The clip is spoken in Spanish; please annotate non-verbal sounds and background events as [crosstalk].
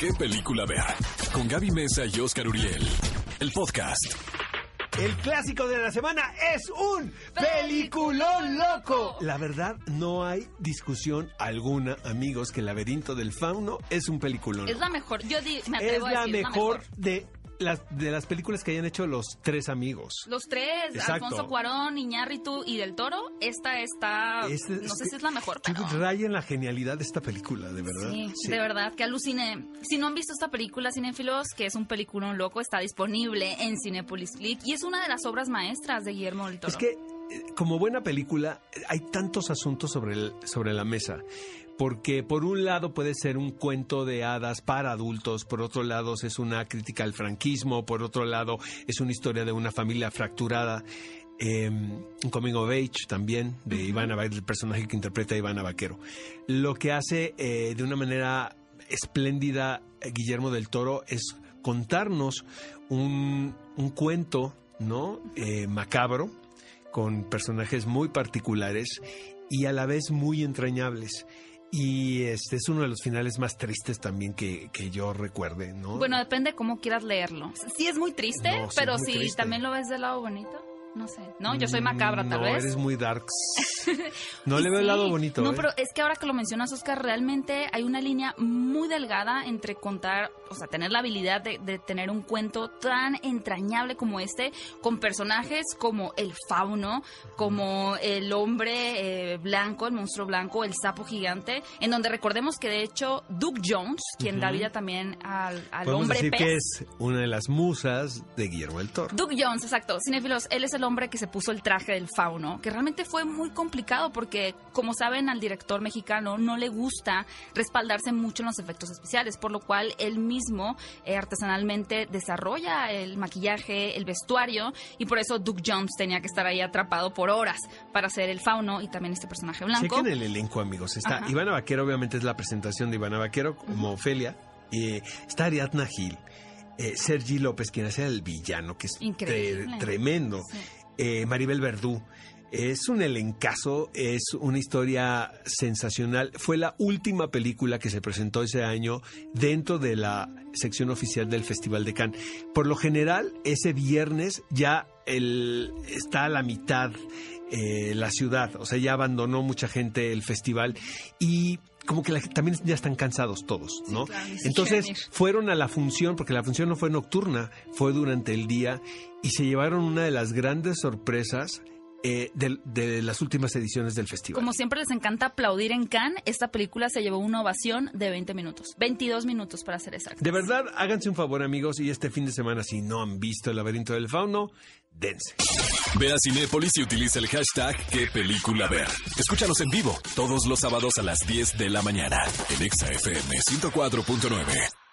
qué película ver. Con Gaby Mesa y Oscar Uriel. El podcast. El clásico de la semana es un peliculón loco. La verdad, no hay discusión alguna, amigos, que el laberinto del fauno es un peliculón. Es la mejor. Yo di- me Es atrevo a la decir, es mejor de las, de las películas que hayan hecho los tres amigos. Los tres, Exacto. Alfonso Cuarón, Iñárritu y Del Toro, esta está, Es- no sé si es la mejor, pero... Raya en la genialidad de esta película, de verdad. Sí, Sí. de verdad, que alucine. Si no han visto esta película, Cinéfilos, que es un peliculón loco, está disponible en Cinepolis Click y es una de las obras maestras de Guillermo del Toro. Es que, eh, como buena película, hay tantos asuntos sobre, el- sobre la mesa. Porque por un lado puede ser un cuento de hadas para adultos, por otro lado es una crítica al franquismo, por otro lado es una historia de una familia fracturada. eh, un coming of age también de Ivana, el personaje que interpreta a Ivana Vaquero. Lo que hace eh, de una manera espléndida eh, Guillermo del Toro es contarnos un, un cuento, ¿no? Eh, macabro, con personajes muy particulares y a la vez muy entrañables. Y este es uno de los finales más tristes también que, que yo recuerde, ¿no? Bueno, depende cómo quieras leerlo. Sí es muy triste, No, sí pero si triste. también lo ves del lado bonito, no sé. No, yo soy macabra, tal no, vez. eres muy darks. [laughs] No le veo el lado bonito. No, ¿eh? pero es que ahora que lo mencionas, Oscar, realmente hay una línea muy delgada entre contar, o sea, tener la habilidad de, de tener un cuento tan entrañable como este, con personajes como el fauno, como el hombre eh, blanco, el monstruo blanco, el sapo gigante, en donde recordemos que de hecho Duke Jones, quien da vida también al, al Podemos hombre decir pez. que es una de las musas de Guillermo del Toro. Duke Jones, exacto. Cinefilos, él es el hombre que se puso el traje del fauno, que realmente fue muy complicado porque, como saben, al director mexicano no le gusta respaldarse mucho en los efectos especiales, por lo cual él mismo eh, artesanalmente desarrolla el maquillaje, el vestuario, y por eso Duke Jones tenía que estar ahí atrapado por horas para hacer el fauno y también este personaje blanco. Chequen el elenco, amigos. Está Ajá. Ivana Vaquero, obviamente es la presentación de Ivana Vaquero como Ofelia. Está Ariadna Gil. Eh, Sergi López, quien hace el villano, que es tre- tremendo. Sí. Eh, Maribel Verdú. Es un elencazo, es una historia sensacional. Fue la última película que se presentó ese año dentro de la sección oficial del Festival de Cannes. Por lo general, ese viernes ya el, está a la mitad eh, la ciudad, o sea, ya abandonó mucha gente el festival y como que la- también ya están cansados todos, ¿no? claro, Entonces fueron a la función, porque la función no fue nocturna, fue durante el día y se llevaron una de las grandes sorpresas eh, de, de las últimas ediciones del festival. Como siempre les encanta aplaudir en Cannes, esta película se llevó una ovación de 20 minutos. 22 minutos para ser exacto. De verdad, háganse un favor, amigos, y este fin de semana, si no han visto El laberinto del fauno, dense. Ve a Cinépolis y utiliza el hashtag qué película ver. Escúchanos en vivo todos los sábados a las 10 de la mañana en Exa FM 104.9.